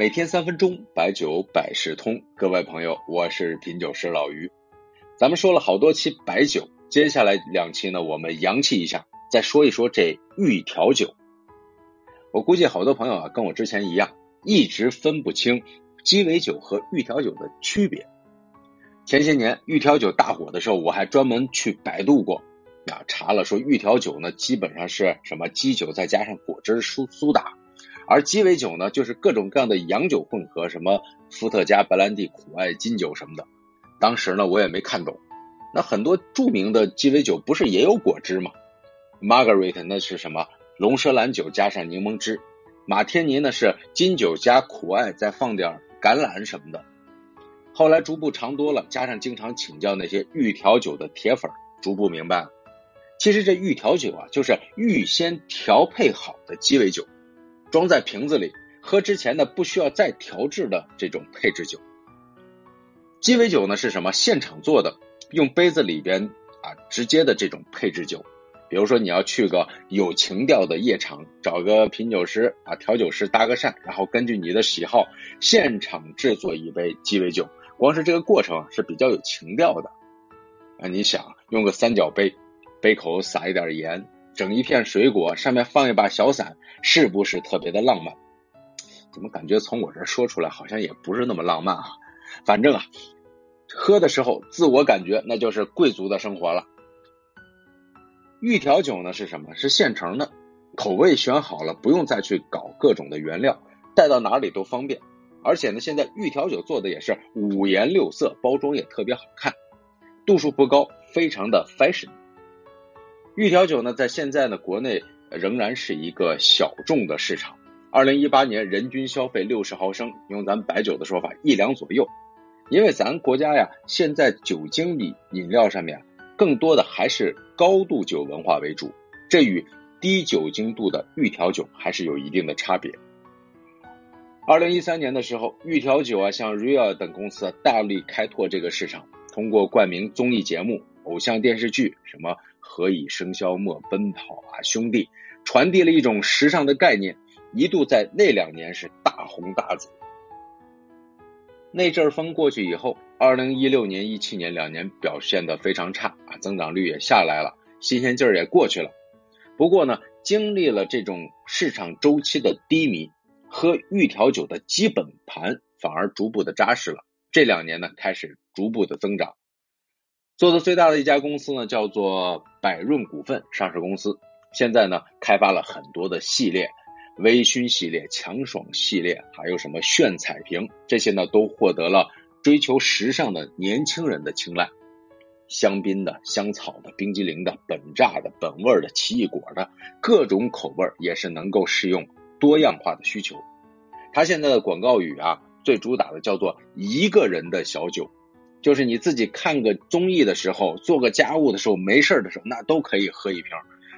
每天三分钟，白酒百事通。各位朋友，我是品酒师老于。咱们说了好多期白酒，接下来两期呢，我们洋气一下，再说一说这预调酒。我估计好多朋友啊，跟我之前一样，一直分不清鸡尾酒和预调酒的区别。前些年预调酒大火的时候，我还专门去百度过，啊，查了说预调酒呢，基本上是什么基酒再加上果汁苏苏打。而鸡尾酒呢，就是各种各样的洋酒混合，什么伏特加、白兰地、苦艾、金酒什么的。当时呢，我也没看懂。那很多著名的鸡尾酒不是也有果汁吗？Margaret 那是什么？龙舌兰酒加上柠檬汁。马天尼呢是金酒加苦艾，再放点橄榄什么的。后来逐步尝多了，加上经常请教那些预调酒的铁粉，逐步明白了，其实这预调酒啊，就是预先调配好的鸡尾酒。装在瓶子里，喝之前呢不需要再调制的这种配制酒。鸡尾酒呢是什么？现场做的，用杯子里边啊直接的这种配制酒。比如说你要去个有情调的夜场，找个品酒师啊调酒师搭个讪，然后根据你的喜好现场制作一杯鸡尾酒。光是这个过程是比较有情调的啊！你想用个三角杯，杯口撒一点盐。整一片水果，上面放一把小伞，是不是特别的浪漫？怎么感觉从我这说出来好像也不是那么浪漫啊？反正啊，喝的时候自我感觉那就是贵族的生活了。预调酒呢是什么？是现成的，口味选好了，不用再去搞各种的原料，带到哪里都方便。而且呢，现在预调酒做的也是五颜六色，包装也特别好看，度数不高，非常的 fashion。预调酒呢，在现在呢，国内仍然是一个小众的市场。二零一八年人均消费六十毫升，用咱们白酒的说法，一两左右。因为咱国家呀，现在酒精里饮料上面更多的还是高度酒文化为主，这与低酒精度的预调酒还是有一定的差别。二零一三年的时候，预调酒啊，像 Ria 等公司大力开拓这个市场，通过冠名综艺节目、偶像电视剧什么。何以笙箫默，奔跑啊兄弟，传递了一种时尚的概念，一度在那两年是大红大紫。那阵风过去以后，二零一六年、一七年两年表现的非常差啊，增长率也下来了，新鲜劲儿也过去了。不过呢，经历了这种市场周期的低迷，喝玉调酒的基本盘反而逐步的扎实了。这两年呢，开始逐步的增长。做的最大的一家公司呢，叫做百润股份上市公司。现在呢，开发了很多的系列，微醺系列、强爽系列，还有什么炫彩瓶，这些呢都获得了追求时尚的年轻人的青睐。香槟的、香草的、冰激凌的、本榨的、本味的、奇异果的，各种口味也是能够适用多样化的需求。它现在的广告语啊，最主打的叫做一个人的小酒。就是你自己看个综艺的时候，做个家务的时候，没事的时候，那都可以喝一瓶。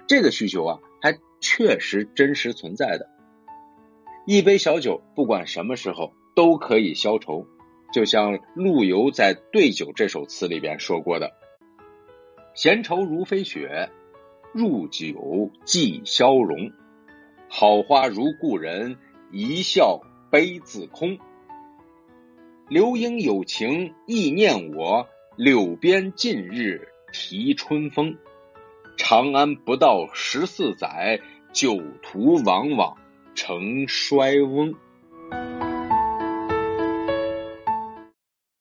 这个需求啊，还确实真实存在的。一杯小酒，不管什么时候都可以消愁。就像陆游在《对酒》这首词里边说过的：“闲愁如飞雪，入酒即消融。好花如故人，一笑杯自空。”刘英有情意念我，柳边近日啼春风。长安不到十四载，酒徒往往成衰翁。